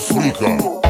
África.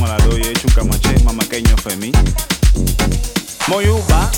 kun so kun ala do mama keño femi. Moyuba